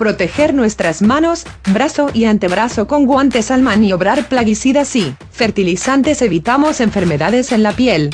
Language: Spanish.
Proteger nuestras manos, brazo y antebrazo con guantes al maniobrar plaguicidas y fertilizantes. Evitamos enfermedades en la piel,